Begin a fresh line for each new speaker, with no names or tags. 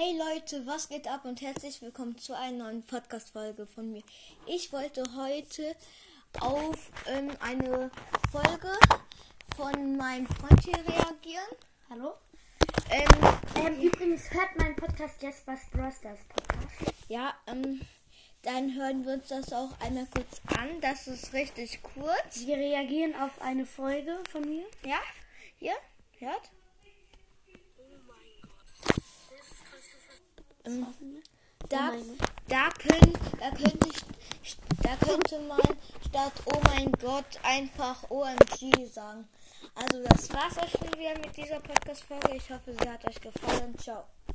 Hey Leute, was geht ab und herzlich willkommen zu einer neuen Podcast-Folge von mir. Ich wollte heute auf ähm, eine Folge von meinem Freund hier reagieren.
Hallo?
Ähm,
Ähm, übrigens hört mein Podcast Jaspers Brosters Podcast.
ja, ähm, dann hören wir uns das auch einmal kurz an. Das ist richtig kurz.
Wir reagieren auf eine Folge von mir.
Ja, hier, hört. Ähm, da,
mein
da, könnt, da, könnte da könnte man statt Oh mein Gott einfach OMG sagen. Also das war's auch schon wieder mit dieser Podcast-Folge. Ich hoffe, sie hat euch gefallen. Ciao.